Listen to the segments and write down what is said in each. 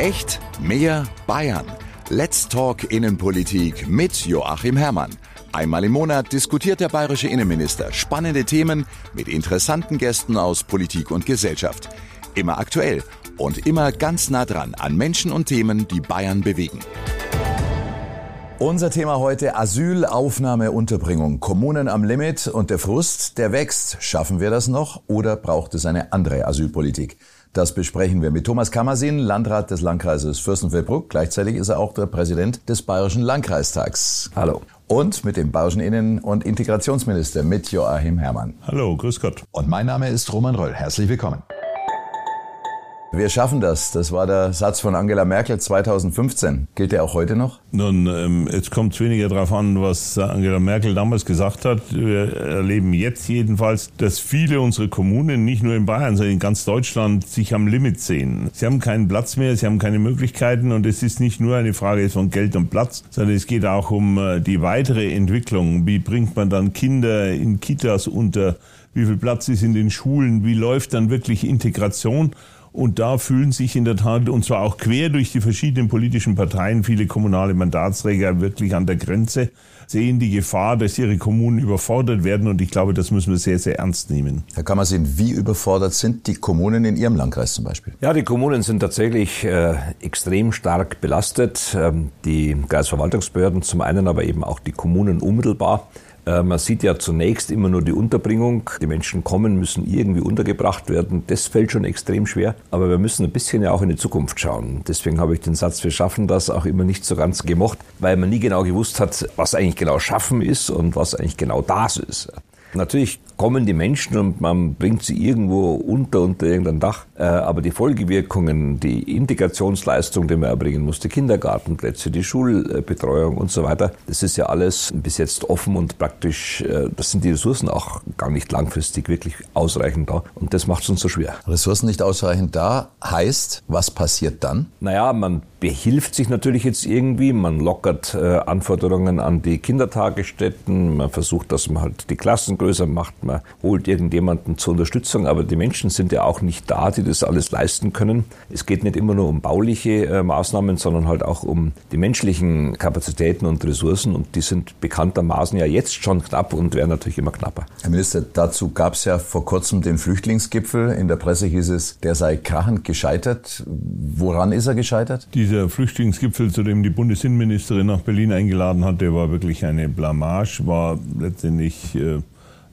Echt mehr Bayern. Let's Talk Innenpolitik mit Joachim Herrmann. Einmal im Monat diskutiert der bayerische Innenminister spannende Themen mit interessanten Gästen aus Politik und Gesellschaft. Immer aktuell und immer ganz nah dran an Menschen und Themen, die Bayern bewegen. Unser Thema heute Asyl, Aufnahme, Unterbringung. Kommunen am Limit und der Frust, der wächst. Schaffen wir das noch oder braucht es eine andere Asylpolitik? Das besprechen wir mit Thomas Kammersin, Landrat des Landkreises Fürstenfeldbruck. Gleichzeitig ist er auch der Präsident des Bayerischen Landkreistags. Hallo. Und mit dem Bayerischen Innen- und Integrationsminister, mit Joachim Herrmann. Hallo, grüß Gott. Und mein Name ist Roman Röll. Herzlich willkommen. Wir schaffen das. Das war der Satz von Angela Merkel 2015. Gilt der auch heute noch? Nun, ähm, jetzt kommt es weniger darauf an, was Angela Merkel damals gesagt hat. Wir erleben jetzt jedenfalls, dass viele unserer Kommunen, nicht nur in Bayern, sondern in ganz Deutschland, sich am Limit sehen. Sie haben keinen Platz mehr, sie haben keine Möglichkeiten und es ist nicht nur eine Frage von Geld und Platz, sondern es geht auch um äh, die weitere Entwicklung. Wie bringt man dann Kinder in Kitas unter? Wie viel Platz ist in den Schulen? Wie läuft dann wirklich Integration? Und da fühlen sich in der Tat, und zwar auch quer durch die verschiedenen politischen Parteien, viele kommunale Mandatsträger wirklich an der Grenze, sehen die Gefahr, dass ihre Kommunen überfordert werden. Und ich glaube, das müssen wir sehr, sehr ernst nehmen. Herr Kammersinn, wie überfordert sind die Kommunen in Ihrem Landkreis zum Beispiel? Ja, die Kommunen sind tatsächlich äh, extrem stark belastet. Ähm, die Kreisverwaltungsbehörden zum einen, aber eben auch die Kommunen unmittelbar. Äh, man sieht ja zunächst immer nur die Unterbringung. Die Menschen kommen, müssen irgendwie untergebracht werden. Das fällt schon extrem schwer. Aber wir müssen ein bisschen ja auch in die Zukunft schauen. Deswegen habe ich den Satz, wir schaffen das auch immer nicht so ganz gemocht, weil man nie genau gewusst hat, was eigentlich genau schaffen ist und was eigentlich genau das ist. Natürlich kommen die Menschen und man bringt sie irgendwo unter, unter irgendein Dach. Äh, aber die Folgewirkungen, die Integrationsleistung, die man erbringen muss, die Kindergartenplätze, die Schulbetreuung und so weiter, das ist ja alles bis jetzt offen und praktisch, äh, das sind die Ressourcen auch gar nicht langfristig wirklich ausreichend da. Und das macht es uns so schwer. Ressourcen nicht ausreichend da heißt, was passiert dann? Naja, man behilft sich natürlich jetzt irgendwie, man lockert äh, Anforderungen an die Kindertagesstätten, man versucht, dass man halt die Klassen größer macht, man holt irgendjemanden zur Unterstützung, aber die Menschen sind ja auch nicht da, die das alles leisten können. Es geht nicht immer nur um bauliche äh, Maßnahmen, sondern halt auch um die menschlichen Kapazitäten und Ressourcen und die sind bekanntermaßen ja jetzt schon knapp und werden natürlich immer knapper. Herr Minister, dazu gab es ja vor kurzem den Flüchtlingsgipfel. In der Presse hieß es, der sei krachend gescheitert. Woran ist er gescheitert? Dieser Flüchtlingsgipfel, zu dem die Bundesinnenministerin nach Berlin eingeladen hat, der war wirklich eine Blamage, war letztendlich äh,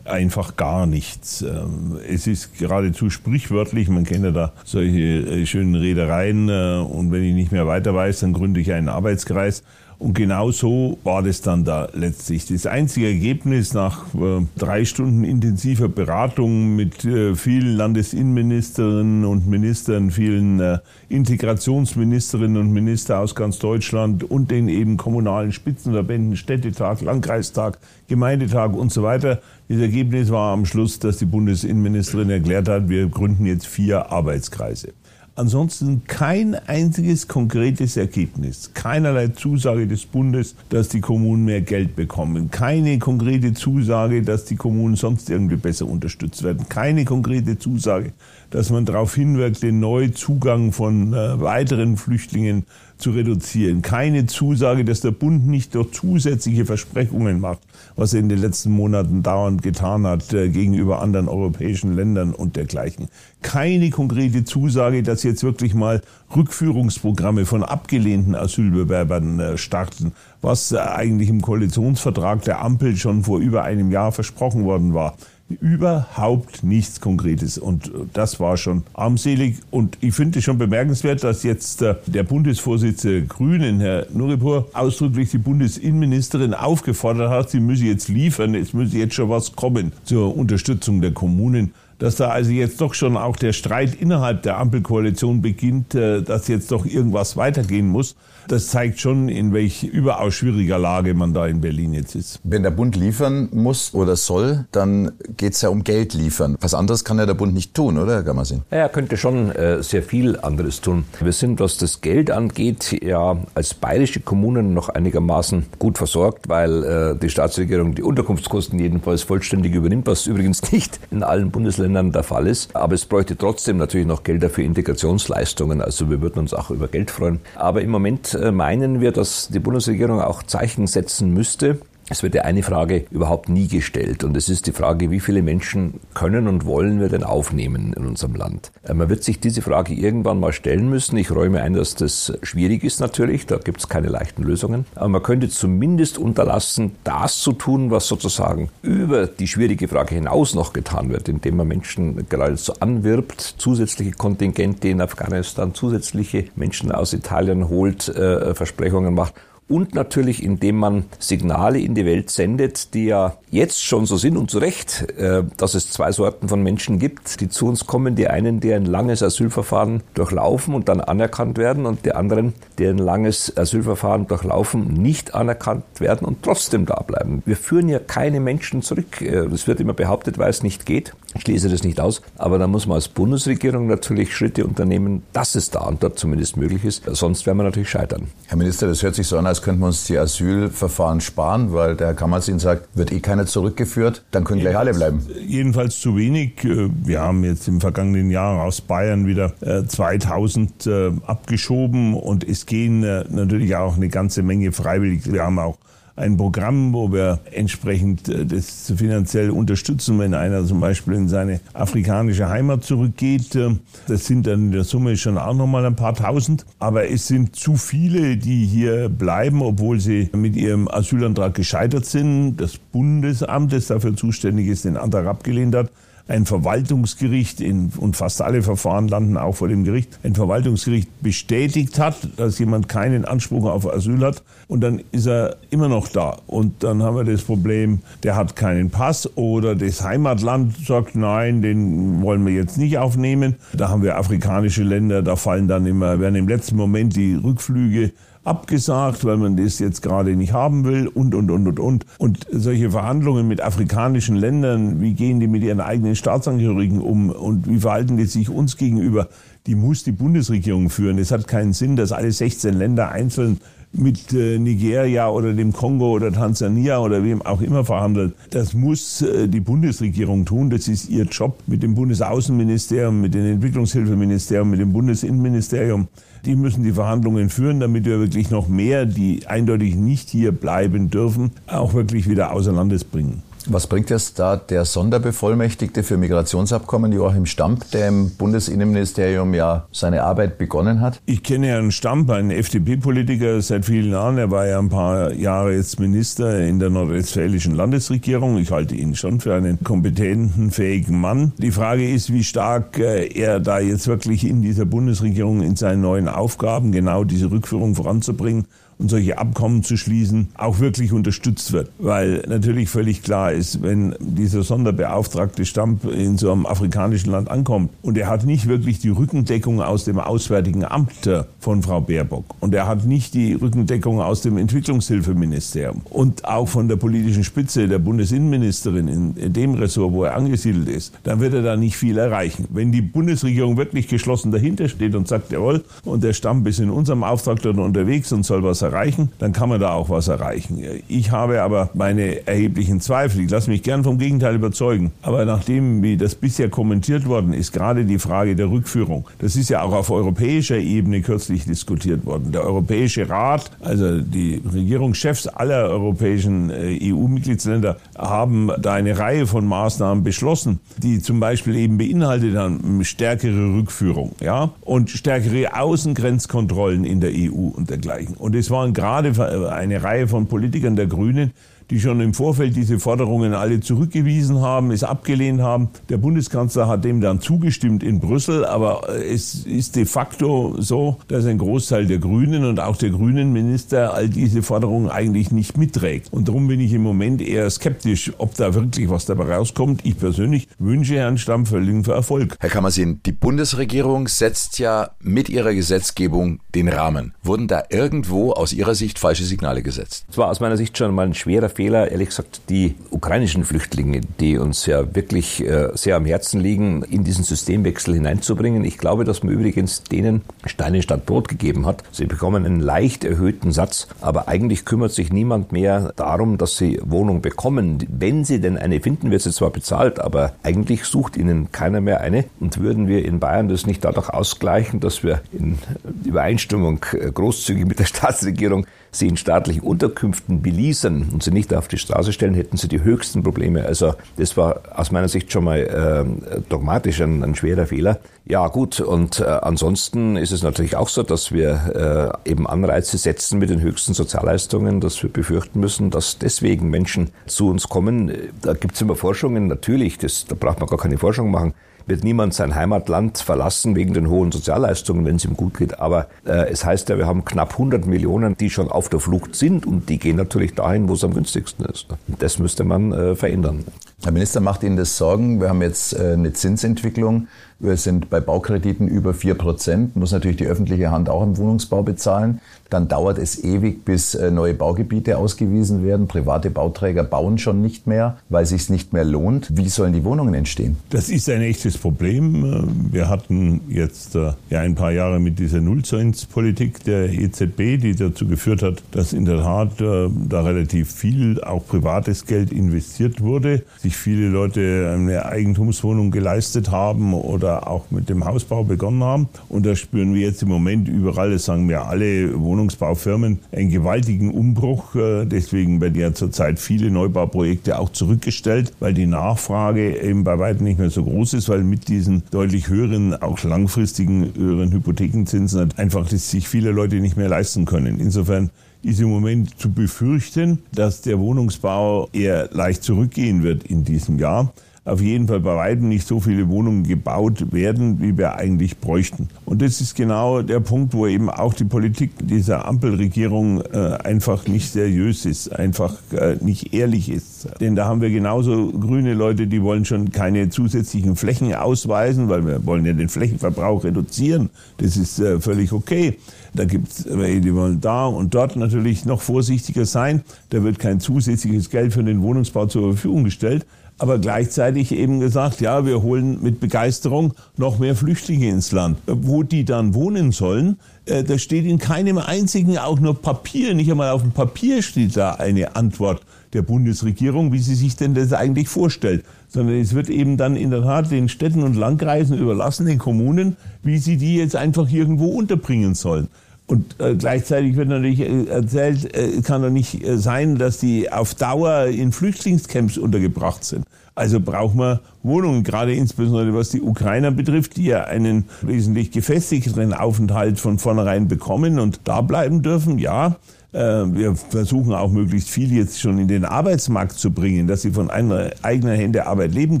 einfach gar nichts. Ähm, es ist geradezu sprichwörtlich, man kennt ja da solche äh, schönen Redereien äh, und wenn ich nicht mehr weiter weiß, dann gründe ich einen Arbeitskreis. Und genau so war das dann da letztlich. Das einzige Ergebnis nach äh, drei Stunden intensiver Beratung mit äh, vielen Landesinnenministerinnen und Ministern, vielen äh, Integrationsministerinnen und Minister aus ganz Deutschland und den eben kommunalen Spitzenverbänden, Städtetag, Landkreistag, Gemeindetag und so weiter. Das Ergebnis war am Schluss, dass die Bundesinnenministerin erklärt hat, wir gründen jetzt vier Arbeitskreise. Ansonsten kein einziges konkretes Ergebnis, keinerlei Zusage des Bundes, dass die Kommunen mehr Geld bekommen, keine konkrete Zusage, dass die Kommunen sonst irgendwie besser unterstützt werden, keine konkrete Zusage, dass man darauf hinwirkt, den Neuzugang von äh, weiteren Flüchtlingen zu reduzieren. Keine Zusage, dass der Bund nicht durch zusätzliche Versprechungen macht, was er in den letzten Monaten dauernd getan hat äh, gegenüber anderen europäischen Ländern und dergleichen. Keine konkrete Zusage, dass jetzt wirklich mal Rückführungsprogramme von abgelehnten Asylbewerbern äh, starten, was äh, eigentlich im Koalitionsvertrag der Ampel schon vor über einem Jahr versprochen worden war überhaupt nichts Konkretes. Und das war schon armselig. Und ich finde es schon bemerkenswert, dass jetzt äh, der Bundesvorsitzende Grünen, Herr Nuripur, ausdrücklich die Bundesinnenministerin aufgefordert hat, sie müsse jetzt liefern, es müsse jetzt schon was kommen zur Unterstützung der Kommunen dass da also jetzt doch schon auch der Streit innerhalb der Ampelkoalition beginnt, äh, dass jetzt doch irgendwas weitergehen muss. Das zeigt schon, in welch überaus schwieriger Lage man da in Berlin jetzt ist. Wenn der Bund liefern muss oder soll, dann geht es ja um Geld liefern. Was anderes kann ja der Bund nicht tun, oder, Herr Gammersin? Ja, er könnte schon äh, sehr viel anderes tun. Wir sind, was das Geld angeht, ja als bayerische Kommunen noch einigermaßen gut versorgt, weil äh, die Staatsregierung die Unterkunftskosten jedenfalls vollständig übernimmt, was übrigens nicht in allen Bundesländern Bundesländern der Fall ist. Aber es bräuchte trotzdem natürlich noch Gelder für Integrationsleistungen. Also wir würden uns auch über Geld freuen. Aber im Moment äh, meinen wir, dass die Bundesregierung auch Zeichen setzen müsste. Es wird ja eine Frage überhaupt nie gestellt und es ist die Frage, wie viele Menschen können und wollen wir denn aufnehmen in unserem Land? Äh, man wird sich diese Frage irgendwann mal stellen müssen. Ich räume ein, dass das schwierig ist natürlich, da gibt es keine leichten Lösungen. Aber man könnte zumindest unterlassen, das zu tun, was sozusagen über die schwierige Frage hinaus noch getan wird, indem man Menschen geradezu anwirbt, zusätzliche Kontingente in Afghanistan, zusätzliche Menschen aus Italien holt, äh, Versprechungen macht und natürlich indem man Signale in die Welt sendet, die ja jetzt schon so sind und zu Recht, äh, dass es zwei Sorten von Menschen gibt, die zu uns kommen. Die einen, die ein langes Asylverfahren durchlaufen und dann anerkannt werden und die anderen, die ein langes Asylverfahren durchlaufen, nicht anerkannt werden und trotzdem da bleiben. Wir führen ja keine Menschen zurück. Äh, es wird immer behauptet, weil es nicht geht. Ich schließe das nicht aus. Aber da muss man als Bundesregierung natürlich Schritte unternehmen, dass es da und dort zumindest möglich ist. Sonst werden wir natürlich scheitern. Herr Minister, das hört sich so an, als könnten wir uns die Asylverfahren sparen, weil der Herr Kammerzin sagt, wird eh keiner zurückgeführt, dann können gleich alle bleiben. Jedenfalls zu wenig. Äh, wir haben jetzt im vergangenen Jahr aus Bayern wieder 2000 äh, äh, abgeschoben und es gehen natürlich auch eine ganze Menge freiwillig. Wir haben auch ein Programm, wo wir entsprechend äh, das finanziell unterstützen, wenn einer zum Beispiel in seine afrikanische Heimat zurückgeht. Äh, das sind dann in der Summe schon auch nochmal ein paar tausend. Aber es sind zu viele, die hier bleiben, obwohl sie mit ihrem Asylantrag gescheitert sind. Das Bundesamt, das dafür zuständig ist, den Antrag abgelehnt hat ein Verwaltungsgericht in, und fast alle Verfahren landen auch vor dem Gericht, ein Verwaltungsgericht bestätigt hat, dass jemand keinen Anspruch auf Asyl hat und dann ist er immer noch da. Und dann haben wir das Problem, der hat keinen Pass oder das Heimatland sagt, nein, den wollen wir jetzt nicht aufnehmen. Da haben wir afrikanische Länder, da fallen dann immer, werden im letzten Moment die Rückflüge abgesagt, weil man das jetzt gerade nicht haben will und, und, und, und, und. Und solche Verhandlungen mit afrikanischen Ländern, wie gehen die mit ihren eigenen Staatsangehörigen um und wie verhalten die sich uns gegenüber, die muss die Bundesregierung führen. Es hat keinen Sinn, dass alle 16 Länder einzeln mit äh, Nigeria oder dem Kongo oder Tansania oder wem auch immer verhandelt. Das muss äh, die Bundesregierung tun. Das ist ihr Job mit dem Bundesaußenministerium, mit dem Entwicklungshilfeministerium, mit dem Bundesinnenministerium. Die müssen die Verhandlungen führen, damit wir wirklich noch mehr, die eindeutig nicht hier bleiben dürfen, auch wirklich wieder außer Landes bringen. Was bringt jetzt da der Sonderbevollmächtigte für Migrationsabkommen, Joachim Stamp, der im Bundesinnenministerium ja seine Arbeit begonnen hat? Ich kenne Herrn Stamp, einen FDP-Politiker seit vielen Jahren. Er war ja ein paar Jahre jetzt Minister in der nordrhein-westfälischen Landesregierung. Ich halte ihn schon für einen kompetenten, fähigen Mann. Die Frage ist, wie stark äh, er da jetzt wirklich in dieser Bundesregierung in seinen neuen Aufgaben genau diese Rückführung voranzubringen und solche Abkommen zu schließen, auch wirklich unterstützt wird. Weil natürlich völlig klar ist, wenn dieser Sonderbeauftragte Stamp in so einem afrikanischen Land ankommt und er hat nicht wirklich die Rückendeckung aus dem Auswärtigen Amt von Frau Baerbock und er hat nicht die Rückendeckung aus dem Entwicklungshilfeministerium und auch von der politischen Spitze der Bundesinnenministerin in, in dem Ressort, wo er angesiedelt ist, dann wird er da nicht viel erreichen. Wenn die Bundesregierung wirklich geschlossen dahinter steht und sagt, jawohl, und der Stamp ist in unserem Auftrag dort unterwegs und soll was erreichen, dann kann man da auch was erreichen. Ich habe aber meine erheblichen Zweifel. Ich lasse mich gern vom Gegenteil überzeugen. Aber nachdem, wie das bisher kommentiert worden ist, gerade die Frage der Rückführung, das ist ja auch auf europäischer Ebene kürzlich diskutiert worden. Der Europäische Rat, also die Regierungschefs aller europäischen äh, EU-Mitgliedsländer, haben da eine Reihe von Maßnahmen beschlossen, die zum Beispiel eben beinhaltet haben stärkere Rückführung, ja, und stärkere Außengrenzkontrollen in der EU und dergleichen. Und es waren gerade eine Reihe von Politikern der Grünen, die schon im Vorfeld diese Forderungen alle zurückgewiesen haben, es abgelehnt haben. Der Bundeskanzler hat dem dann zugestimmt in Brüssel, aber es ist de facto so, dass ein Großteil der Grünen und auch der grünen Minister all diese Forderungen eigentlich nicht mitträgt. Und darum bin ich im Moment eher skeptisch, ob da wirklich was dabei rauskommt. Ich persönlich wünsche Herrn Stammvölligen für Erfolg. Herr Kammersin, die Bundesregierung setzt ja mit ihrer Gesetzgebung den Rahmen. Wurden da irgendwo aus Ihrer Sicht falsche Signale gesetzt? Es war aus meiner Sicht schon mal ein schwerer Fehler, ehrlich gesagt, die ukrainischen Flüchtlinge, die uns ja wirklich äh, sehr am Herzen liegen, in diesen Systemwechsel hineinzubringen. Ich glaube, dass man übrigens denen Steine statt Brot gegeben hat. Sie bekommen einen leicht erhöhten Satz, aber eigentlich kümmert sich niemand mehr darum, dass sie Wohnung bekommen. Wenn sie denn eine finden, wird sie zwar bezahlt, aber eigentlich sucht ihnen keiner mehr eine. Und würden wir in Bayern das nicht dadurch ausgleichen, dass wir in Übereinstimmung äh, großzügig mit der Staatsregierung sie in staatlichen Unterkünften beließen und sie nicht auf die Straße stellen, hätten sie die höchsten Probleme. Also das war aus meiner Sicht schon mal äh, dogmatisch ein, ein, schwerer Fehler. Ja gut, und äh, ansonsten ist es natürlich auch so, dass wir äh, eben Anreize setzen mit den höchsten Sozialleistungen, dass wir befürchten müssen, dass deswegen Menschen zu uns kommen. Da gibt es immer Forschungen, natürlich, das, da braucht man gar keine Forschung machen wird niemand sein Heimatland verlassen wegen den hohen Sozialleistungen, wenn es ihm gut geht. Aber äh, es heißt ja, wir haben knapp 100 Millionen, die schon auf der Flucht sind und die gehen natürlich dahin, wo es am günstigsten ist. Das müsste man äh, verändern. Herr Minister, macht Ihnen das Sorgen? Wir haben jetzt äh, eine Zinsentwicklung. Wir sind bei Baukrediten über 4 Prozent. Muss natürlich die öffentliche Hand auch im Wohnungsbau bezahlen. Dann dauert es ewig, bis äh, neue Baugebiete ausgewiesen werden. Private Bauträger bauen schon nicht mehr, weil es sich nicht mehr lohnt. Wie sollen die Wohnungen entstehen? Das ist ein echtes Problem. Wir hatten jetzt äh, ja ein paar Jahre mit dieser Nullzinspolitik der EZB, die dazu geführt hat, dass in der Tat da relativ viel auch privates Geld investiert wurde. Sich sich viele Leute eine Eigentumswohnung geleistet haben oder auch mit dem Hausbau begonnen haben. Und da spüren wir jetzt im Moment überall, das sagen mir alle Wohnungsbaufirmen, einen gewaltigen Umbruch. Äh, deswegen werden ja zurzeit viele Neubauprojekte auch zurückgestellt, weil die Nachfrage eben bei weitem nicht mehr so groß ist, weil mit diesen deutlich höheren, auch langfristigen höheren Hypothekenzinsen einfach sich viele Leute nicht mehr leisten können. Insofern ist im Moment zu befürchten, dass der Wohnungsbau eher leicht zurückgehen wird in diesem Jahr auf jeden Fall bei weitem nicht so viele Wohnungen gebaut werden, wie wir eigentlich bräuchten. Und das ist genau der Punkt, wo eben auch die Politik dieser Ampelregierung äh, einfach nicht seriös ist, einfach äh, nicht ehrlich ist. Denn da haben wir genauso grüne Leute, die wollen schon keine zusätzlichen Flächen ausweisen, weil wir wollen ja den Flächenverbrauch reduzieren. Das ist äh, völlig okay. Da gibt es welche, die wollen da und dort natürlich noch vorsichtiger sein. Da wird kein zusätzliches Geld für den Wohnungsbau zur Verfügung gestellt aber gleichzeitig eben gesagt, ja, wir holen mit Begeisterung noch mehr Flüchtlinge ins Land. Wo die dann wohnen sollen, äh, das steht in keinem einzigen, auch nur Papier, nicht einmal auf dem Papier steht da eine Antwort der Bundesregierung, wie sie sich denn das eigentlich vorstellt, sondern es wird eben dann in der Tat den Städten und Landkreisen überlassen, den Kommunen, wie sie die jetzt einfach irgendwo unterbringen sollen. Und äh, gleichzeitig wird natürlich äh, erzählt, äh, kann doch nicht äh, sein, dass die auf Dauer in Flüchtlingscamps untergebracht sind. Also braucht man Wohnungen, gerade insbesondere was die Ukrainer betrifft, die ja einen wesentlich gefestigteren Aufenthalt von vornherein bekommen und da bleiben dürfen. Ja, wir versuchen auch möglichst viel jetzt schon in den Arbeitsmarkt zu bringen, dass sie von einer eigenen Hände Arbeit leben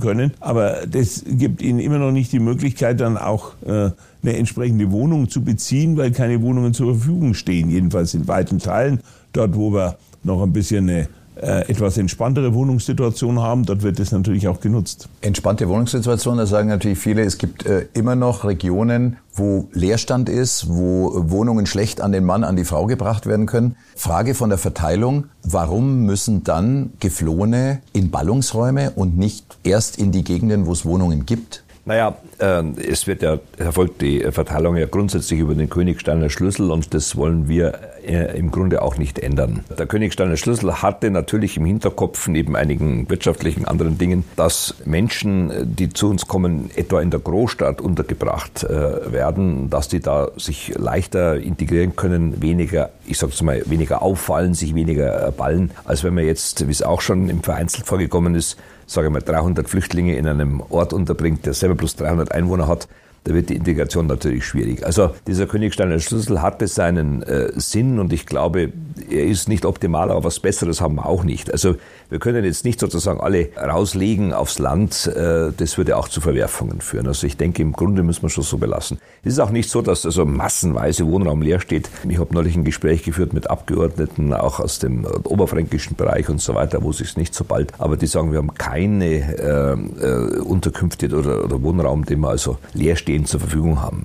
können. Aber das gibt ihnen immer noch nicht die Möglichkeit, dann auch äh, eine entsprechende Wohnung zu beziehen, weil keine Wohnungen zur Verfügung stehen. Jedenfalls in weiten Teilen. Dort, wo wir noch ein bisschen eine äh, etwas entspanntere Wohnungssituation haben, dort wird es natürlich auch genutzt. Entspannte Wohnungssituation, da sagen natürlich viele, es gibt äh, immer noch Regionen, wo Leerstand ist, wo Wohnungen schlecht an den Mann, an die Frau gebracht werden können. Frage von der Verteilung, warum müssen dann Geflohene in Ballungsräume und nicht erst in die Gegenden, wo es Wohnungen gibt? Naja, äh, es wird ja, erfolgt die Verteilung ja grundsätzlich über den Königsteiner Schlüssel und das wollen wir äh, im Grunde auch nicht ändern. Der Königsteiner Schlüssel hatte natürlich im Hinterkopf neben einigen wirtschaftlichen anderen Dingen, dass Menschen, die zu uns kommen, etwa in der Großstadt untergebracht äh, werden, dass die da sich leichter integrieren können, weniger, ich sag's mal, weniger auffallen, sich weniger ballen, als wenn man jetzt, wie es auch schon im Vereinzelt vorgekommen ist, sage ich mal, 300 Flüchtlinge in einem Ort unterbringt, der selber plus 300 Einwohner hat, da wird die Integration natürlich schwierig. Also dieser Königsteiner Schlüssel hatte seinen äh, Sinn und ich glaube, er ist nicht optimal, aber was Besseres haben wir auch nicht. Also wir können jetzt nicht sozusagen alle rauslegen aufs Land. Äh, das würde auch zu Verwerfungen führen. Also ich denke, im Grunde müssen wir schon so belassen. Es ist auch nicht so, dass also massenweise Wohnraum leer steht. Ich habe neulich ein Gespräch geführt mit Abgeordneten, auch aus dem oberfränkischen Bereich und so weiter, wo es sich nicht so bald, aber die sagen, wir haben keine äh, äh, Unterkünfte oder, oder Wohnraum, den wir also leer stehen zur Verfügung haben.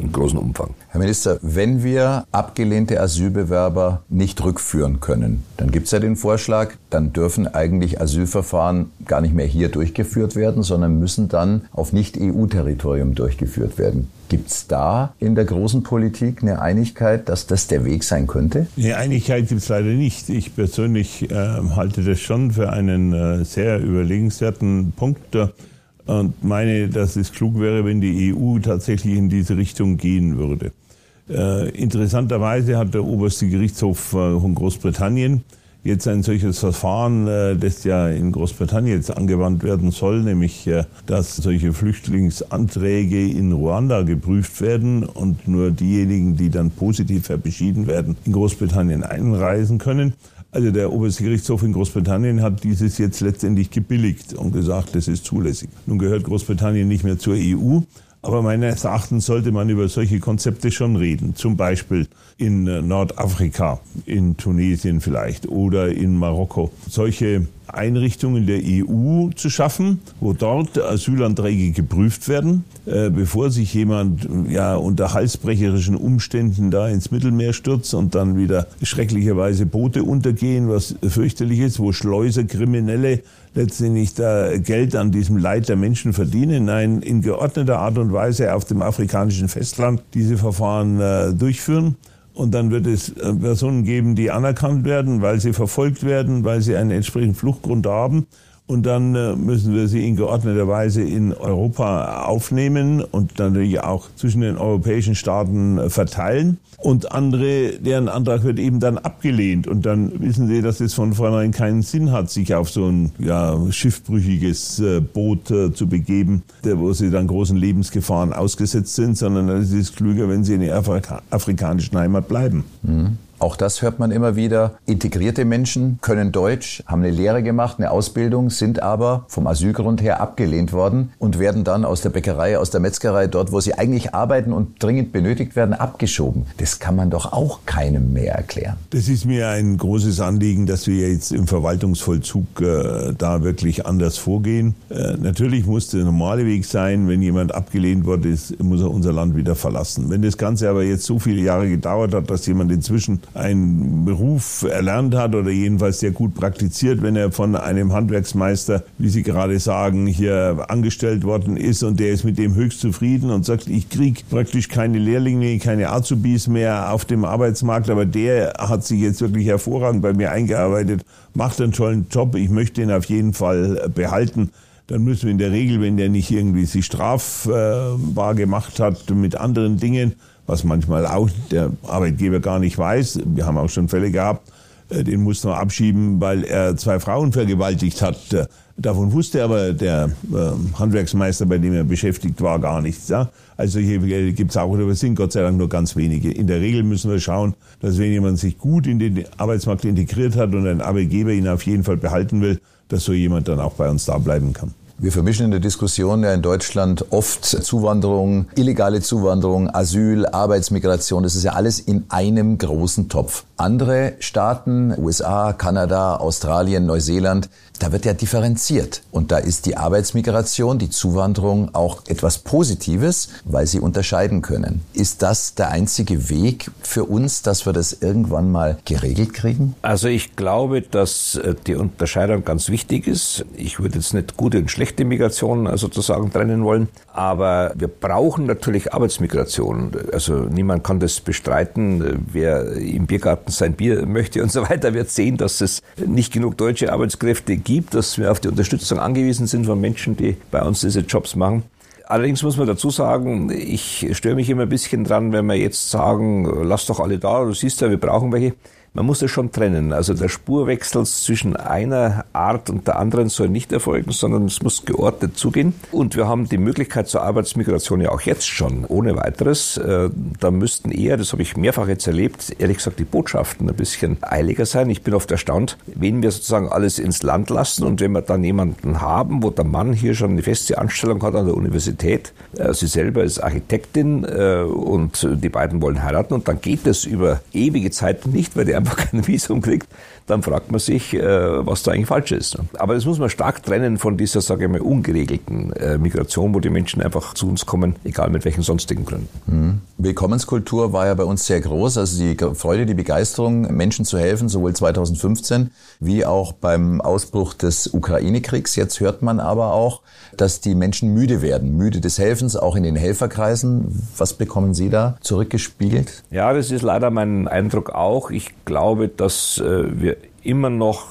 im großen Umfang. Herr Minister, wenn wir abgelehnte Asylbewerber nicht rückführen können, dann gibt es ja den Vorschlag, dann dürfen eigentlich Asylverfahren gar nicht mehr hier durchgeführt werden, sondern müssen dann auf Nicht-EU-Territorium durchgeführt werden. Gibt es da in der großen Politik eine Einigkeit, dass das der Weg sein könnte? Eine Einigkeit gibt es leider nicht. Ich persönlich äh, halte das schon für einen äh, sehr überlegenswerten Punkt und meine, dass es klug wäre, wenn die EU tatsächlich in diese Richtung gehen würde. Äh, interessanterweise hat der oberste Gerichtshof äh, von Großbritannien jetzt ein solches Verfahren, äh, das ja in Großbritannien jetzt angewandt werden soll, nämlich äh, dass solche Flüchtlingsanträge in Ruanda geprüft werden und nur diejenigen, die dann positiv beschieden werden, in Großbritannien einreisen können. Also der oberste Gerichtshof in Großbritannien hat dieses jetzt letztendlich gebilligt und gesagt, das ist zulässig. Nun gehört Großbritannien nicht mehr zur EU, aber meines Erachtens sollte man über solche Konzepte schon reden. Zum Beispiel in äh, Nordafrika, in Tunesien vielleicht oder in Marokko. Solche Einrichtungen der EU zu schaffen, wo dort Asylanträge geprüft werden, äh, bevor sich jemand ja unter halsbrecherischen Umständen da ins Mittelmeer stürzt und dann wieder schrecklicherweise Boote untergehen, was fürchterlich ist, wo Schleuser, Kriminelle letztendlich da Geld an diesem Leid der Menschen verdienen. Nein, in geordneter Art und Weise auf dem afrikanischen Festland diese Verfahren äh, durchführen und dann wird es äh, Personen geben, die anerkannt werden, weil sie verfolgt werden, weil sie einen entsprechenden Fluchtgrund haben und dann äh, müssen wir sie in geordneter Weise in Europa aufnehmen und natürlich auch zwischen den europäischen Staaten äh, verteilen. Und andere, deren Antrag wird eben dann abgelehnt. Und dann wissen Sie, dass es von vornherein keinen Sinn hat, sich auf so ein ja, schiffbrüchiges äh, Boot zu begeben, wo sie dann großen Lebensgefahren ausgesetzt sind, sondern es ist klüger, wenn sie in der Afrika afrikanischen Heimat bleiben. Mhm. Auch das hört man immer wieder. Integrierte Menschen können Deutsch, haben eine Lehre gemacht, eine Ausbildung, sind aber vom Asylgrund her abgelehnt worden und werden dann aus der Bäckerei, aus der Metzgerei, dort, wo sie eigentlich arbeiten und dringend benötigt werden, abgeschoben. Das kann man doch auch keinem mehr erklären. Das ist mir ein großes Anliegen, dass wir jetzt im Verwaltungsvollzug äh, da wirklich anders vorgehen. Äh, natürlich muss der normale Weg sein, wenn jemand abgelehnt worden ist, muss er unser Land wieder verlassen. Wenn das Ganze aber jetzt so viele Jahre gedauert hat, dass jemand inzwischen einen Beruf erlernt hat oder jedenfalls sehr gut praktiziert, wenn er von einem Handwerksmeister, wie Sie gerade sagen, hier angestellt worden ist und der ist mit dem höchst zufrieden und sagt, ich kriege praktisch keine Lehrlinge, keine Azubis mehr auf dem Arbeitsmarkt, aber der hat sich jetzt wirklich hervorragend bei mir eingearbeitet, macht einen tollen Job, ich möchte ihn auf jeden Fall behalten. Dann müssen wir in der Regel, wenn der nicht irgendwie sich strafbar gemacht hat mit anderen Dingen, was manchmal auch der Arbeitgeber gar nicht weiß. Wir haben auch schon Fälle gehabt, äh, den mussten wir abschieben, weil er zwei Frauen vergewaltigt hat. Äh, davon wusste aber der äh, Handwerksmeister, bei dem er beschäftigt war, gar nichts. Also hier gibt es auch, aber es sind Gott sei Dank nur ganz wenige. In der Regel müssen wir schauen, dass wenn jemand sich gut in den Arbeitsmarkt integriert hat und ein Arbeitgeber ihn auf jeden Fall behalten will, dass so jemand dann auch bei uns da bleiben kann. Wir vermischen in der Diskussion ja in Deutschland oft Zuwanderung, illegale Zuwanderung, Asyl, Arbeitsmigration. Das ist ja alles in einem großen Topf. Andere Staaten, USA, Kanada, Australien, Neuseeland, da wird ja differenziert. Und da ist die Arbeitsmigration, die Zuwanderung auch etwas Positives, weil sie unterscheiden können. Ist das der einzige Weg für uns, dass wir das irgendwann mal geregelt kriegen? Also ich glaube, dass äh, die Unterscheidung ganz wichtig ist. Ich würde jetzt nicht gute und schlechte Migration äh, sozusagen trennen wollen, aber wir brauchen natürlich Arbeitsmigration. Also niemand kann das bestreiten. Wer im Biergarten sein Bier möchte und so weiter, wird sehen, dass es nicht genug deutsche Arbeitskräfte gibt, dass wir auf die Unterstützung angewiesen sind von Menschen, die bei uns diese Jobs machen. Allerdings muss man dazu sagen, ich störe mich immer ein bisschen dran, wenn wir jetzt sagen, lass doch alle da, du siehst ja, wir brauchen welche man muss das schon trennen. Also der Spurwechsel zwischen einer Art und der anderen soll nicht erfolgen, sondern es muss geordnet zugehen. Und wir haben die Möglichkeit zur Arbeitsmigration ja auch jetzt schon, ohne weiteres. Äh, da müssten eher, das habe ich mehrfach jetzt erlebt, ehrlich gesagt die Botschaften ein bisschen eiliger sein. Ich bin oft erstaunt, wenn wir sozusagen alles ins Land lassen und wenn wir dann jemanden haben, wo der Mann hier schon eine feste Anstellung hat an der Universität, äh, sie selber ist Architektin äh, und die beiden wollen heiraten und dann geht das über ewige Zeit nicht, weil die einfach kein Visum kriegt, dann fragt man sich, äh, was da eigentlich falsch ist. Aber das muss man stark trennen von dieser, sage ich mal, ungeregelten äh, Migration, wo die Menschen einfach zu uns kommen, egal mit welchen sonstigen Gründen. Mhm. Willkommenskultur war ja bei uns sehr groß, also die Freude, die Begeisterung, Menschen zu helfen, sowohl 2015 wie auch beim Ausbruch des Ukraine-Kriegs. Jetzt hört man aber auch, dass die Menschen müde werden, müde des Helfens, auch in den Helferkreisen. Was bekommen Sie da zurückgespiegelt? Ja, das ist leider mein Eindruck auch. Ich glaube, dass äh, wir immer noch,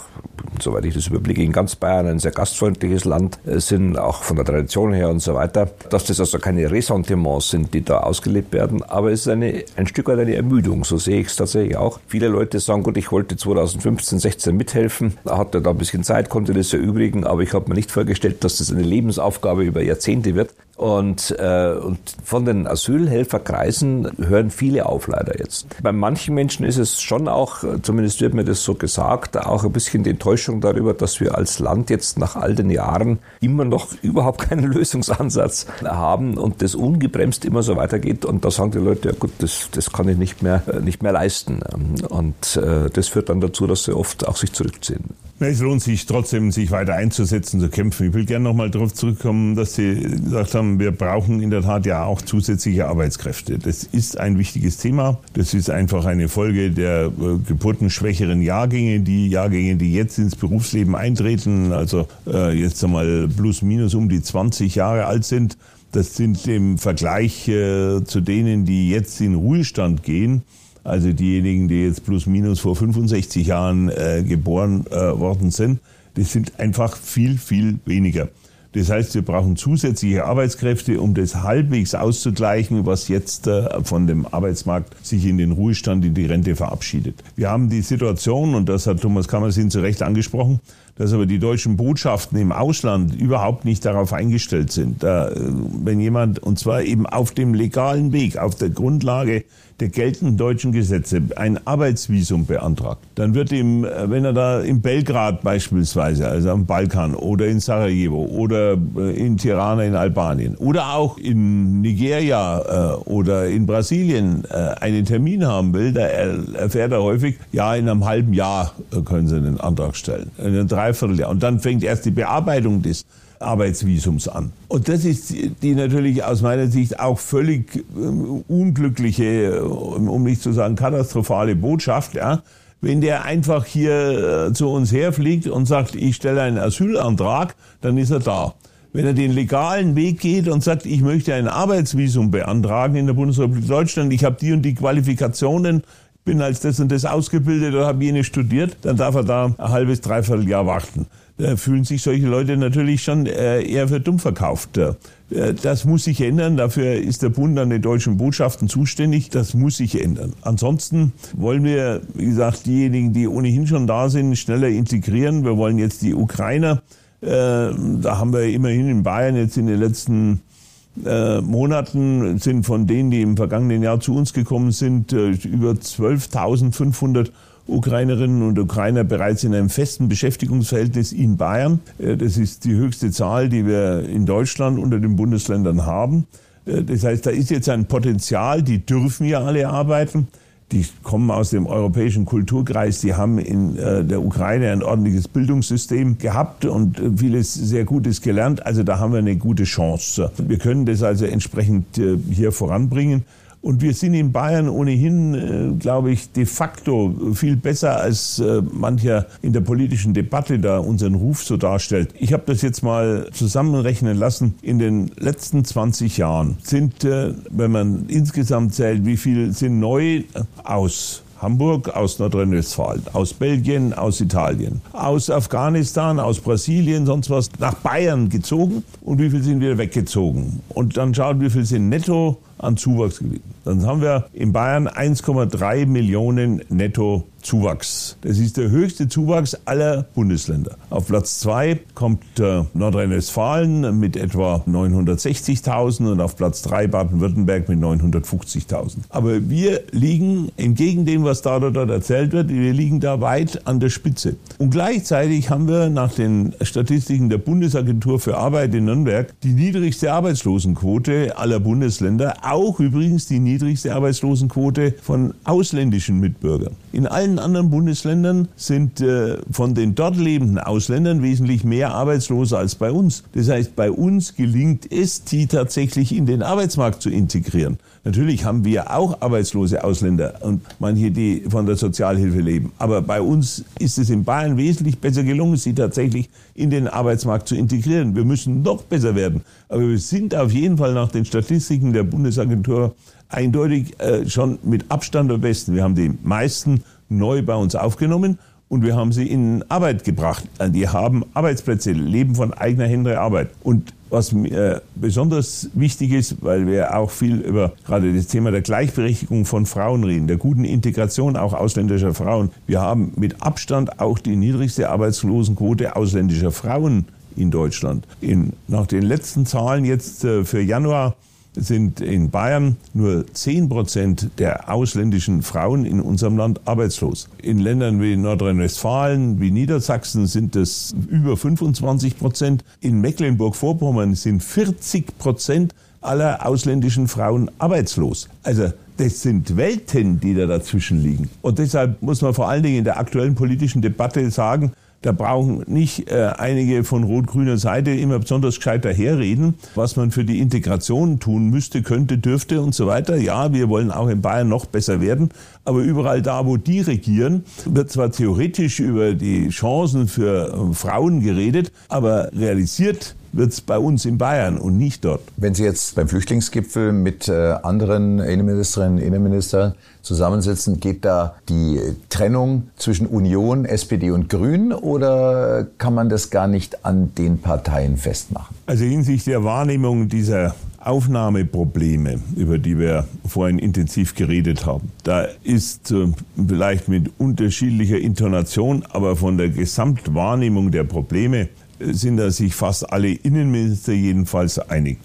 soweit ich das überblicke, in ganz Bayern ein sehr gastfreundliches Land sind, auch von der Tradition her und so weiter, dass das also keine Ressentiments sind, die da ausgelebt werden, aber es ist eine, ein Stück weit eine Ermüdung, so sehe ich es tatsächlich auch. Viele Leute sagen, gut, ich wollte 2015, 16 mithelfen, hatte da ein bisschen Zeit, konnte das erübrigen, aber ich habe mir nicht vorgestellt, dass das eine Lebensaufgabe über Jahrzehnte wird. Und, äh, und von den Asylhelferkreisen hören viele auf leider jetzt. Bei manchen Menschen ist es schon auch, zumindest wird mir das so gesagt, auch ein bisschen die Enttäuschung darüber, dass wir als Land jetzt nach all den Jahren immer noch überhaupt keinen Lösungsansatz haben und das ungebremst immer so weitergeht. Und da sagen die Leute, ja gut, das, das kann ich nicht mehr, nicht mehr leisten. Und äh, das führt dann dazu, dass sie oft auch sich zurückziehen. Es lohnt sich trotzdem, sich weiter einzusetzen, zu kämpfen. Ich will gerne nochmal darauf zurückkommen, dass Sie gesagt haben, wir brauchen in der Tat ja auch zusätzliche Arbeitskräfte. Das ist ein wichtiges Thema. Das ist einfach eine Folge der äh, geburtenschwächeren Jahrgänge, die Jahrgänge, die jetzt ins Berufsleben eintreten, also äh, jetzt einmal plus minus um die 20 Jahre alt sind. Das sind im Vergleich äh, zu denen, die jetzt in Ruhestand gehen, also diejenigen, die jetzt plus minus vor 65 Jahren äh, geboren äh, worden sind, das sind einfach viel, viel weniger. Das heißt, wir brauchen zusätzliche Arbeitskräfte, um das halbwegs auszugleichen, was jetzt äh, von dem Arbeitsmarkt sich in den Ruhestand, in die Rente verabschiedet. Wir haben die Situation, und das hat Thomas Kammersin zu Recht angesprochen, dass aber die deutschen Botschaften im Ausland überhaupt nicht darauf eingestellt sind. Da, wenn jemand, und zwar eben auf dem legalen Weg, auf der Grundlage der geltenden deutschen Gesetze ein Arbeitsvisum beantragt, dann wird ihm, wenn er da in Belgrad beispielsweise, also am Balkan oder in Sarajevo oder äh, in Tirana in Albanien oder auch in Nigeria äh, oder in Brasilien äh, einen Termin haben will, da erfährt er häufig, ja, in einem halben Jahr können Sie einen Antrag stellen. In einem Dreivierteljahr. Und dann fängt erst die Bearbeitung des Arbeitsvisums an. Und das ist die natürlich aus meiner Sicht auch völlig äh, unglückliche, um nicht zu sagen katastrophale Botschaft, ja. Wenn der einfach hier äh, zu uns herfliegt und sagt, ich stelle einen Asylantrag, dann ist er da. Wenn er den legalen Weg geht und sagt, ich möchte ein Arbeitsvisum beantragen in der Bundesrepublik Deutschland, ich habe die und die Qualifikationen, bin als das und das ausgebildet oder habe jene studiert, dann darf er da ein halbes, dreiviertel Jahr warten. Da fühlen sich solche Leute natürlich schon äh, eher für dumm verkauft. Äh, das muss sich ändern. Dafür ist der Bund an den deutschen Botschaften zuständig. Das muss sich ändern. Ansonsten wollen wir, wie gesagt, diejenigen, die ohnehin schon da sind, schneller integrieren. Wir wollen jetzt die Ukrainer. Äh, da haben wir immerhin in Bayern jetzt in den letzten äh, Monaten sind von denen, die im vergangenen Jahr zu uns gekommen sind, äh, über 12.500 Ukrainerinnen und Ukrainer bereits in einem festen Beschäftigungsverhältnis in Bayern. Äh, das ist die höchste Zahl, die wir in Deutschland unter den Bundesländern haben. Das heißt, da ist jetzt ein Potenzial, die dürfen ja alle arbeiten die kommen aus dem europäischen Kulturkreis, die haben in äh, der Ukraine ein ordentliches Bildungssystem gehabt und äh, vieles sehr Gutes gelernt. Also da haben wir eine gute Chance. Wir können das also entsprechend äh, hier voranbringen. Und wir sind in Bayern ohnehin, äh, glaube ich, de facto viel besser als äh, mancher in der politischen Debatte da unseren Ruf so darstellt. Ich habe das jetzt mal zusammenrechnen lassen. In den letzten 20 Jahren sind, äh, wenn man insgesamt zählt, wie viel sind neu aus Hamburg, aus Nordrhein-Westfalen, aus Belgien, aus Italien, aus Afghanistan, aus Brasilien, sonst was, nach Bayern gezogen und wie viel sind wieder weggezogen. Und dann schaut, wie viel sind netto an Zuwachs geblieben. Dann haben wir in Bayern 1,3 Millionen netto Zuwachs. Das ist der höchste Zuwachs aller Bundesländer. Auf Platz zwei kommt äh, Nordrhein-Westfalen mit etwa 960.000 und auf Platz drei Baden-Württemberg mit 950.000. Aber wir liegen, entgegen dem, was da oder dort erzählt wird, wir liegen da weit an der Spitze. Und gleichzeitig haben wir nach den Statistiken der Bundesagentur für Arbeit in Nürnberg die niedrigste Arbeitslosenquote aller Bundesländer auch übrigens die niedrigste Arbeitslosenquote von ausländischen Mitbürgern. In allen anderen Bundesländern sind äh, von den dort lebenden Ausländern wesentlich mehr Arbeitslose als bei uns. Das heißt, bei uns gelingt es, die tatsächlich in den Arbeitsmarkt zu integrieren. Natürlich haben wir auch arbeitslose Ausländer und manche, die von der Sozialhilfe leben. Aber bei uns ist es in Bayern wesentlich besser gelungen, sie tatsächlich in den Arbeitsmarkt zu integrieren. Wir müssen noch besser werden. Aber wir sind auf jeden Fall nach den Statistiken der Bundesagentur eindeutig äh, schon mit Abstand am besten. Wir haben die meisten neu bei uns aufgenommen und wir haben sie in Arbeit gebracht. Die haben Arbeitsplätze, leben von eigener Hände Arbeit. Und was mir besonders wichtig ist, weil wir auch viel über gerade das Thema der Gleichberechtigung von Frauen reden, der guten Integration auch ausländischer Frauen. Wir haben mit Abstand auch die niedrigste Arbeitslosenquote ausländischer Frauen in Deutschland. In, nach den letzten Zahlen jetzt äh, für Januar sind in Bayern nur 10 Prozent der ausländischen Frauen in unserem Land arbeitslos. In Ländern wie Nordrhein-Westfalen, wie Niedersachsen sind es über 25 Prozent. In Mecklenburg-Vorpommern sind 40 Prozent aller ausländischen Frauen arbeitslos. Also das sind Welten, die da dazwischen liegen. Und deshalb muss man vor allen Dingen in der aktuellen politischen Debatte sagen, da brauchen nicht äh, einige von rot-grüner Seite immer besonders gescheit daherreden, was man für die Integration tun müsste, könnte, dürfte und so weiter. Ja, wir wollen auch in Bayern noch besser werden, aber überall da, wo die regieren, wird zwar theoretisch über die Chancen für äh, Frauen geredet, aber realisiert wird es bei uns in Bayern und nicht dort. Wenn Sie jetzt beim Flüchtlingsgipfel mit äh, anderen Innenministerinnen und Innenministern zusammensitzen, geht da die Trennung zwischen Union, SPD und Grünen oder kann man das gar nicht an den Parteien festmachen? Also hinsichtlich der Wahrnehmung dieser Aufnahmeprobleme, über die wir vorhin intensiv geredet haben. Da ist äh, vielleicht mit unterschiedlicher Intonation, aber von der Gesamtwahrnehmung der Probleme sind da sich fast alle Innenminister jedenfalls einig.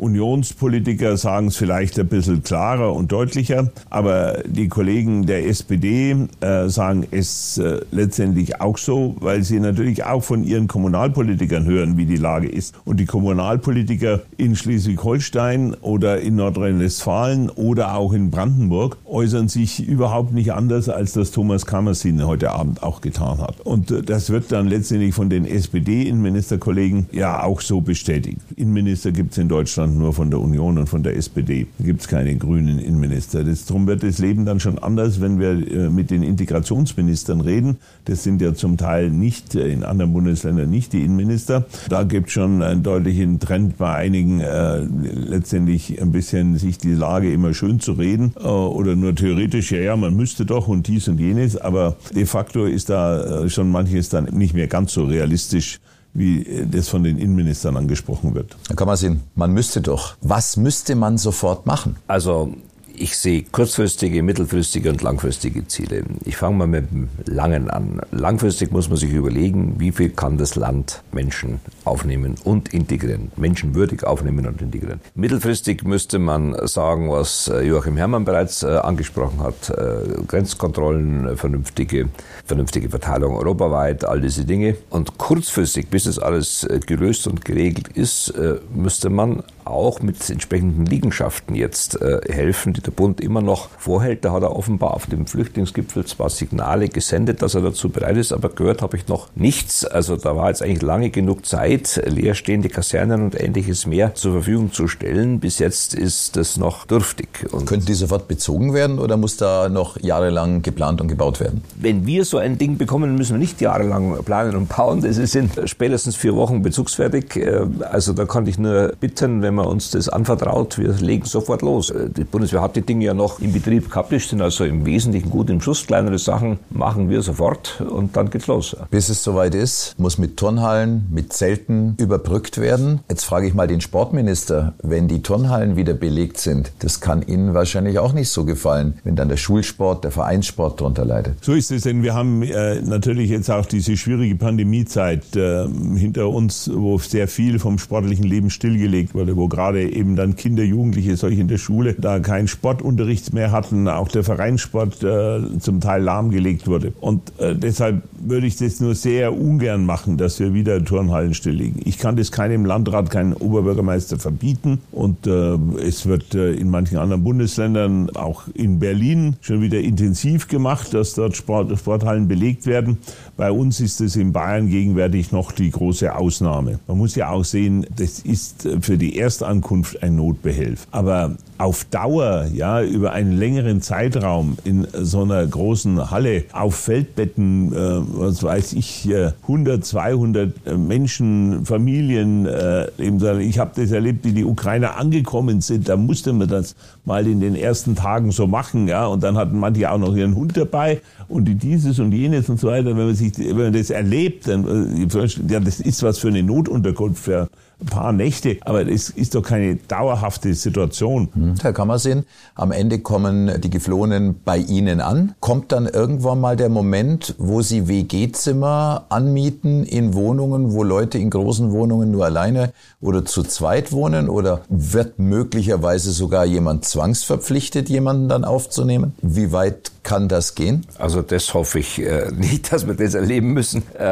Unionspolitiker sagen es vielleicht ein bisschen klarer und deutlicher, aber die Kollegen der SPD äh, sagen es äh, letztendlich auch so, weil sie natürlich auch von ihren Kommunalpolitikern hören, wie die Lage ist. Und die Kommunalpolitiker in Schleswig-Holstein oder in Nordrhein-Westfalen oder auch in Brandenburg äußern sich überhaupt nicht anders, als das Thomas Kammersin heute Abend auch getan hat. Und äh, das wird dann letztendlich von den SPD-Innenministerkollegen ja auch so bestätigt. Innenminister gibt es in Deutschland Deutschland nur von der Union und von der SPD. Da gibt es keine grünen Innenminister. Das, darum wird das Leben dann schon anders, wenn wir äh, mit den Integrationsministern reden. Das sind ja zum Teil nicht, äh, in anderen Bundesländern nicht die Innenminister. Da gibt es schon einen deutlichen Trend bei einigen, äh, letztendlich ein bisschen sich die Lage immer schön zu reden äh, oder nur theoretisch, ja, ja, man müsste doch und dies und jenes, aber de facto ist da äh, schon manches dann nicht mehr ganz so realistisch wie das von den Innenministern angesprochen wird. Da kann man sehen, man müsste doch. Was müsste man sofort machen? Also ich sehe kurzfristige, mittelfristige und langfristige Ziele. Ich fange mal mit dem Langen an. Langfristig muss man sich überlegen, wie viel kann das Land Menschen aufnehmen und integrieren, menschenwürdig aufnehmen und integrieren. Mittelfristig müsste man sagen, was äh, Joachim Herrmann bereits äh, angesprochen hat, äh, Grenzkontrollen, vernünftige, vernünftige Verteilung europaweit, all diese Dinge. Und kurzfristig, bis das alles gelöst und geregelt ist, müsste man auch mit entsprechenden Liegenschaften jetzt äh, helfen, die der Bund immer noch vorhält. Da hat er offenbar auf dem Flüchtlingsgipfel zwar Signale gesendet, dass er dazu bereit ist, aber gehört habe ich noch nichts. Also da war jetzt eigentlich lange genug Zeit, leerstehende Kasernen und ähnliches mehr zur Verfügung zu stellen. Bis jetzt ist das noch dürftig. Und Könnten die sofort bezogen werden oder muss da noch jahrelang geplant und gebaut werden? Wenn wir so ein Ding bekommen, müssen wir nicht jahrelang planen und bauen. Das sind spätestens vier Wochen bezugsfertig. Äh, also da kann ich nur bitten, wenn man man uns das anvertraut, wir legen sofort los. Äh, die Bundeswehr hat die Dinge ja noch im Betrieb gehabt, sind also im Wesentlichen gut im Schuss. Kleinere Sachen machen wir sofort und dann geht's los. Bis es soweit ist, muss mit Turnhallen, mit Zelten überbrückt werden. Jetzt frage ich mal den Sportminister, wenn die Turnhallen wieder belegt sind, das kann Ihnen wahrscheinlich auch nicht so gefallen, wenn dann der Schulsport, der Vereinssport darunter leidet. So ist es, denn wir haben äh, natürlich jetzt auch diese schwierige Pandemiezeit äh, hinter uns, wo sehr viel vom sportlichen Leben stillgelegt wurde, wo gerade eben dann Kinder, Jugendliche, solche in der Schule, da keinen Sportunterricht mehr hatten, auch der Vereinssport äh, zum Teil lahmgelegt wurde. Und äh, deshalb würde ich das nur sehr ungern machen, dass wir wieder Turnhallen stilllegen. Ich kann das keinem Landrat, keinem Oberbürgermeister verbieten und äh, es wird äh, in manchen anderen Bundesländern, auch in Berlin, schon wieder intensiv gemacht, dass dort Sport, Sporthallen belegt werden. Bei uns ist es in Bayern gegenwärtig noch die große Ausnahme. Man muss ja auch sehen, das ist für die Erstankunft ein Notbehelf. Aber auf Dauer, ja, über einen längeren Zeitraum in so einer großen Halle auf Feldbetten, äh, was weiß ich, 100, 200 äh, Menschen, Familien, äh, eben, ich habe das erlebt, wie die Ukrainer angekommen sind, da musste man das mal in den ersten Tagen so machen, ja, und dann hatten manche auch noch ihren Hund dabei und dieses und jenes und so weiter. Wenn man sich, wenn man das erlebt, dann, äh, ja, das ist was für eine Notunterkunft für ein paar Nächte, aber es ist doch keine dauerhafte Situation. Hm. Herr Kammersehen, am Ende kommen die Geflohenen bei Ihnen an. Kommt dann irgendwann mal der Moment, wo Sie WG-Zimmer anmieten in Wohnungen, wo Leute in großen Wohnungen nur alleine oder zu zweit wohnen? Oder wird möglicherweise sogar jemand zwangsverpflichtet, jemanden dann aufzunehmen? Wie weit kann das gehen? Also das hoffe ich äh, nicht, dass wir das erleben müssen. Äh,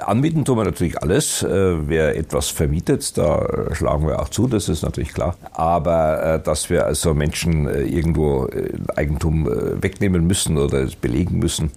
anmieten tun wir natürlich alles. Äh, wer etwas vermietet, da schlagen wir auch zu, das ist natürlich klar. Aber äh, dass wir also Menschen äh, irgendwo äh, Eigentum wegnehmen müssen oder belegen müssen.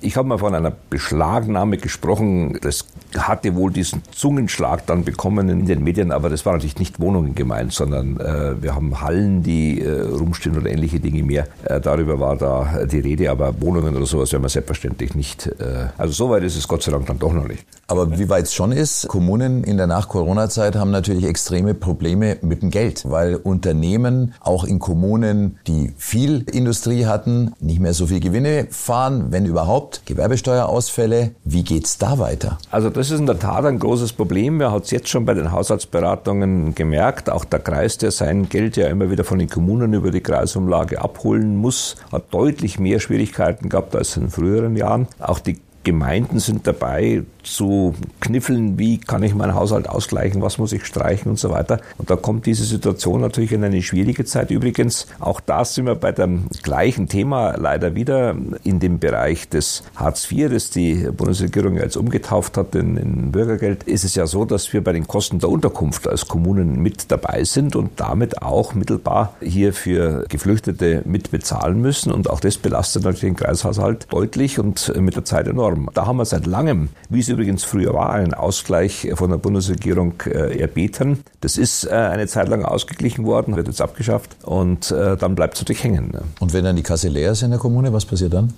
ich habe mal von einer Beschlagnahme gesprochen. Das hatte wohl diesen Zungenschlag dann bekommen in den Medien, aber das war natürlich nicht Wohnungen gemeint, sondern wir haben Hallen, die rumstehen oder ähnliche Dinge mehr. darüber war da die Rede, aber Wohnungen oder sowas werden wir selbstverständlich nicht. Äh, also so weit ist es Gott sei Dank dann doch noch nicht. Aber wie weit es schon ist, Kommunen in der Nach-Corona-Zeit haben natürlich extreme Probleme mit dem Geld, weil Unternehmen auch in Kommunen, die viel Industrie hatten, nicht mehr so viel Gewinne fahren, wenn überhaupt. Gewerbesteuerausfälle, wie geht's da weiter? Also das ist in der Tat ein großes Problem. Wir haben es jetzt schon bei den Haushaltsberatungen gemerkt. Auch der Kreis, der sein Geld ja immer wieder von den Kommunen über die Kreisumlage abholen muss, hat deutlich mehr Schwierigkeiten gehabt als in früheren Jahren. Auch die Gemeinden sind dabei, zu kniffeln, wie kann ich meinen Haushalt ausgleichen, was muss ich streichen und so weiter. Und da kommt diese Situation natürlich in eine schwierige Zeit. Übrigens, auch da sind wir bei dem gleichen Thema leider wieder in dem Bereich des Hartz IV, das die Bundesregierung jetzt umgetauft hat in, in Bürgergeld, ist es ja so, dass wir bei den Kosten der Unterkunft als Kommunen mit dabei sind und damit auch mittelbar hier für Geflüchtete mit bezahlen müssen. Und auch das belastet natürlich den Kreishaushalt deutlich und mit der Zeit enorm. Da haben wir seit langem, wie es übrigens früher war, einen Ausgleich von der Bundesregierung äh, erbeten. Das ist äh, eine Zeit lang ausgeglichen worden, wird jetzt abgeschafft und äh, dann bleibt es natürlich hängen. Ne? Und wenn dann die Kasse leer ist in der Kommune, was passiert dann?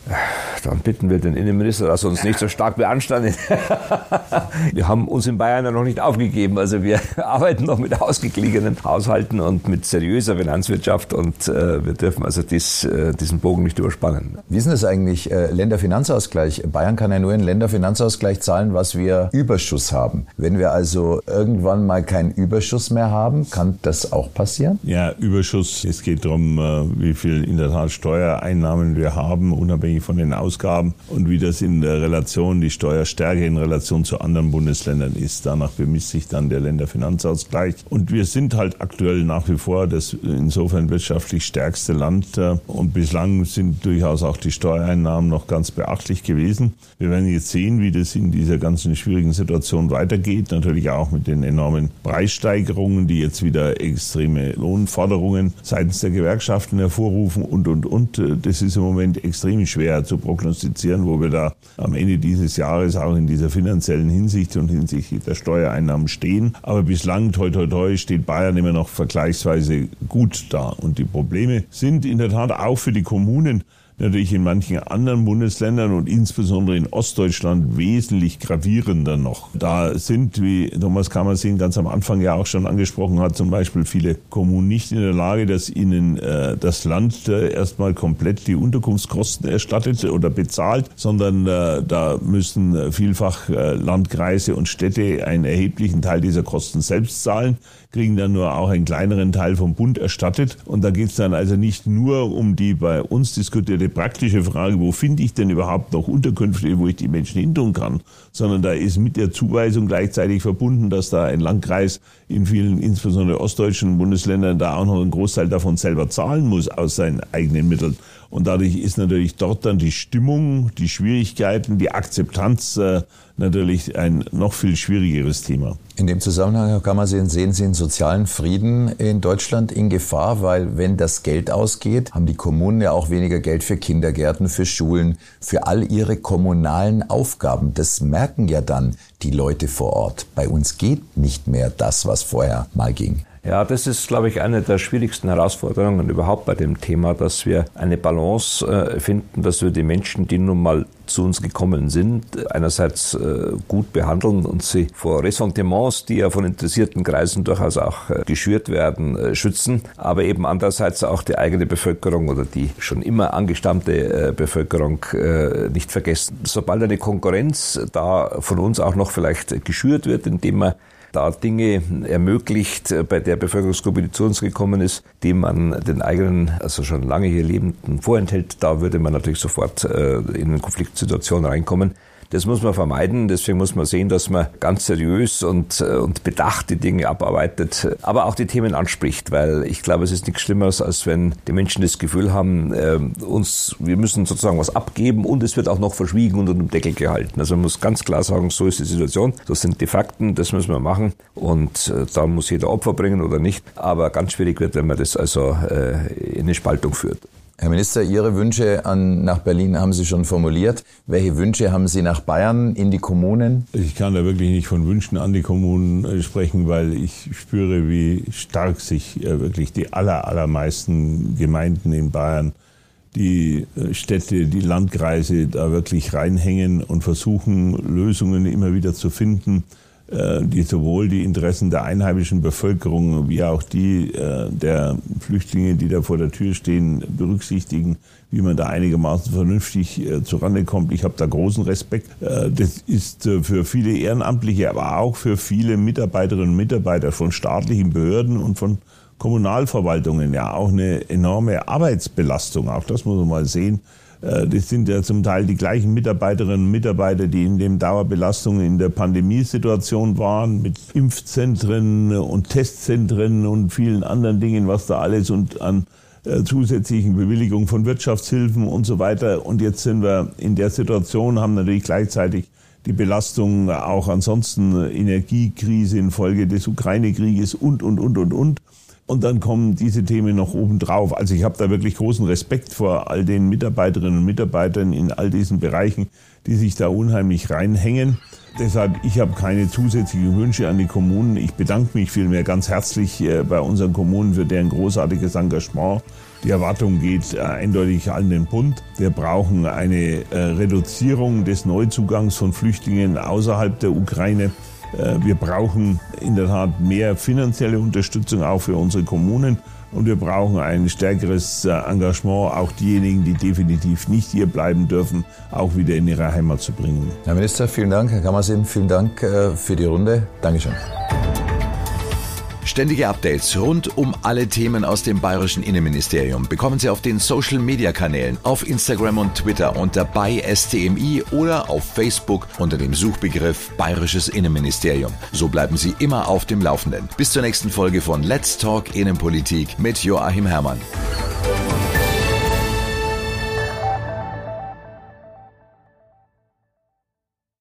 Dann bitten wir den Innenminister, dass er uns nicht so stark beanstandet. wir haben uns in Bayern ja noch nicht aufgegeben. Also wir arbeiten noch mit ausgeglichenen Haushalten und mit seriöser Finanzwirtschaft und wir dürfen also dies, diesen Bogen nicht überspannen. Wie ist denn das eigentlich, Länderfinanzausgleich? Bayern kann ja nur einen Länderfinanzausgleich zahlen, zahlen, was wir Überschuss haben. Wenn wir also irgendwann mal keinen Überschuss mehr haben, kann das auch passieren? Ja, Überschuss. Es geht darum, äh, wie viel in der Tat Steuereinnahmen wir haben, unabhängig von den Ausgaben und wie das in der Relation, die Steuerstärke in Relation zu anderen Bundesländern ist. Danach bemisst sich dann der Länderfinanzausgleich. Und wir sind halt aktuell nach wie vor das insofern wirtschaftlich stärkste Land äh, und bislang sind durchaus auch die Steuereinnahmen noch ganz beachtlich gewesen. Wir werden jetzt sehen, wie das in dieser ganzen schwierigen Situation weitergeht. Natürlich auch mit den enormen Preissteigerungen, die jetzt wieder extreme Lohnforderungen seitens der Gewerkschaften hervorrufen und, und, und. Das ist im Moment extrem schwer zu prognostizieren, wo wir da am Ende dieses Jahres auch in dieser finanziellen Hinsicht und hinsichtlich der Steuereinnahmen stehen. Aber bislang, toi, toi, toi, steht Bayern immer noch vergleichsweise gut da. Und die Probleme sind in der Tat auch für die Kommunen natürlich in manchen anderen Bundesländern und insbesondere in Ostdeutschland wesentlich gravierender noch. Da sind, wie Thomas Kammersehen ganz am Anfang ja auch schon angesprochen hat, zum Beispiel viele Kommunen nicht in der Lage, dass ihnen äh, das Land äh, erstmal komplett die Unterkunftskosten erstattet oder bezahlt, sondern äh, da müssen äh, vielfach äh, Landkreise und Städte einen erheblichen Teil dieser Kosten selbst zahlen kriegen dann nur auch einen kleineren Teil vom Bund erstattet. Und da geht es dann also nicht nur um die bei uns diskutierte praktische Frage, wo finde ich denn überhaupt noch Unterkünfte, wo ich die Menschen hintun kann, sondern da ist mit der Zuweisung gleichzeitig verbunden, dass da ein Landkreis in vielen, insbesondere ostdeutschen Bundesländern, da auch noch einen Großteil davon selber zahlen muss aus seinen eigenen Mitteln. Und dadurch ist natürlich dort dann die Stimmung, die Schwierigkeiten, die Akzeptanz äh, natürlich ein noch viel schwierigeres Thema. In dem Zusammenhang, Herr Kammersehen, sehen Sie den sozialen Frieden in Deutschland in Gefahr, weil wenn das Geld ausgeht, haben die Kommunen ja auch weniger Geld für Kindergärten, für Schulen, für all ihre kommunalen Aufgaben. Das merken ja dann die Leute vor Ort. Bei uns geht nicht mehr das, was vorher mal ging. Ja, das ist, glaube ich, eine der schwierigsten Herausforderungen überhaupt bei dem Thema, dass wir eine Balance äh, finden, dass wir die Menschen, die nun mal zu uns gekommen sind, einerseits äh, gut behandeln und sie vor Ressentiments, die ja von interessierten Kreisen durchaus auch äh, geschürt werden, schützen, aber eben andererseits auch die eigene Bevölkerung oder die schon immer angestammte Bevölkerung nicht vergessen. Sobald eine Konkurrenz da von uns auch noch vielleicht geschürt wird, indem man da Dinge ermöglicht bei der Bevölkerungsgruppe, die zu uns gekommen ist, die man den eigenen, also schon lange hier Lebenden vorenthält. Da würde man natürlich sofort äh, in eine Konfliktsituation reinkommen. Das muss man vermeiden. Deswegen muss man sehen, dass man ganz seriös und, äh, und bedacht die Dinge abarbeitet, aber auch die Themen anspricht, weil ich glaube, es ist nichts Schlimmeres, als wenn die Menschen das Gefühl haben, äh, uns, wir müssen sozusagen was abgeben und es wird auch noch verschwiegen und unter dem Deckel gehalten. Also man muss ganz klar sagen, so ist die Situation, das sind die Fakten, das müssen wir machen und äh, da muss jeder Opfer bringen oder nicht. Aber ganz schwierig wird, wenn man das also äh, in eine Spaltung führt. Herr Minister, Ihre Wünsche an, nach Berlin haben Sie schon formuliert. Welche Wünsche haben Sie nach Bayern in die Kommunen? Ich kann da wirklich nicht von Wünschen an die Kommunen äh, sprechen, weil ich spüre, wie stark sich äh, wirklich die aller, allermeisten Gemeinden in Bayern, die äh, Städte, die Landkreise da wirklich reinhängen und versuchen, Lösungen immer wieder zu finden die sowohl die Interessen der einheimischen Bevölkerung wie auch die äh, der Flüchtlinge, die da vor der Tür stehen, berücksichtigen, wie man da einigermaßen vernünftig äh, zurande kommt. Ich habe da großen Respekt. Das ist für viele Ehrenamtliche, aber auch für viele Mitarbeiterinnen und Mitarbeiter von staatlichen Behörden und von Kommunalverwaltungen ja auch eine enorme Arbeitsbelastung. Auch das muss man mal sehen äh, das sind ja zum Teil die gleichen Mitarbeiterinnen und Mitarbeiter, die in den Dauerbelastungen in der Pandemiesituation waren, mit Impfzentren und Testzentren und vielen anderen Dingen, was da alles und an äh, zusätzlichen Bewilligungen von Wirtschaftshilfen und so weiter. Und jetzt sind wir in der Situation, haben natürlich gleichzeitig die Belastung auch ansonsten Energiekrise infolge des Ukraine-Krieges und, und, und, und, und. Und dann kommen diese Themen noch obendrauf. Also ich habe da wirklich großen Respekt vor all den Mitarbeiterinnen und Mitarbeitern in all diesen Bereichen, die sich da unheimlich reinhängen. Deshalb, ich habe keine zusätzlichen Wünsche an die Kommunen. Ich bedanke mich vielmehr ganz herzlich äh, bei unseren Kommunen für deren großartiges Engagement. Die Erwartung geht äh, eindeutig an den Bund. Wir brauchen eine äh, Reduzierung des Neuzugangs von Flüchtlingen außerhalb der Ukraine. Äh, wir brauchen in der Tat mehr finanzielle Unterstützung auch für unsere Kommunen. Und wir brauchen ein stärkeres äh, Engagement, auch diejenigen, die definitiv nicht hier bleiben dürfen, auch wieder in ihre Heimat zu bringen. Herr Minister, vielen Dank. Herr Kammersim, vielen Dank äh, für die Runde. Dankeschön. Ständige Updates rund um alle Themen aus dem bayerischen Innenministerium bekommen Sie auf den Social Media Kanälen, auf Instagram und Twitter unter bei STMI oder auf Facebook unter dem Suchbegriff Bayerisches Innenministerium. So bleiben Sie immer auf dem Laufenden. Bis zur nächsten Folge von Let's Talk Innenpolitik mit Joachim Herrmann.